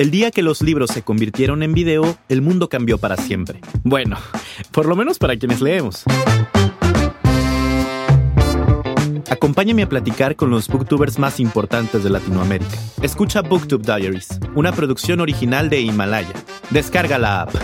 El día que los libros se convirtieron en video, el mundo cambió para siempre. Bueno, por lo menos para quienes leemos. Acompáñame a platicar con los booktubers más importantes de Latinoamérica. Escucha Booktube Diaries, una producción original de Himalaya. Descarga la app.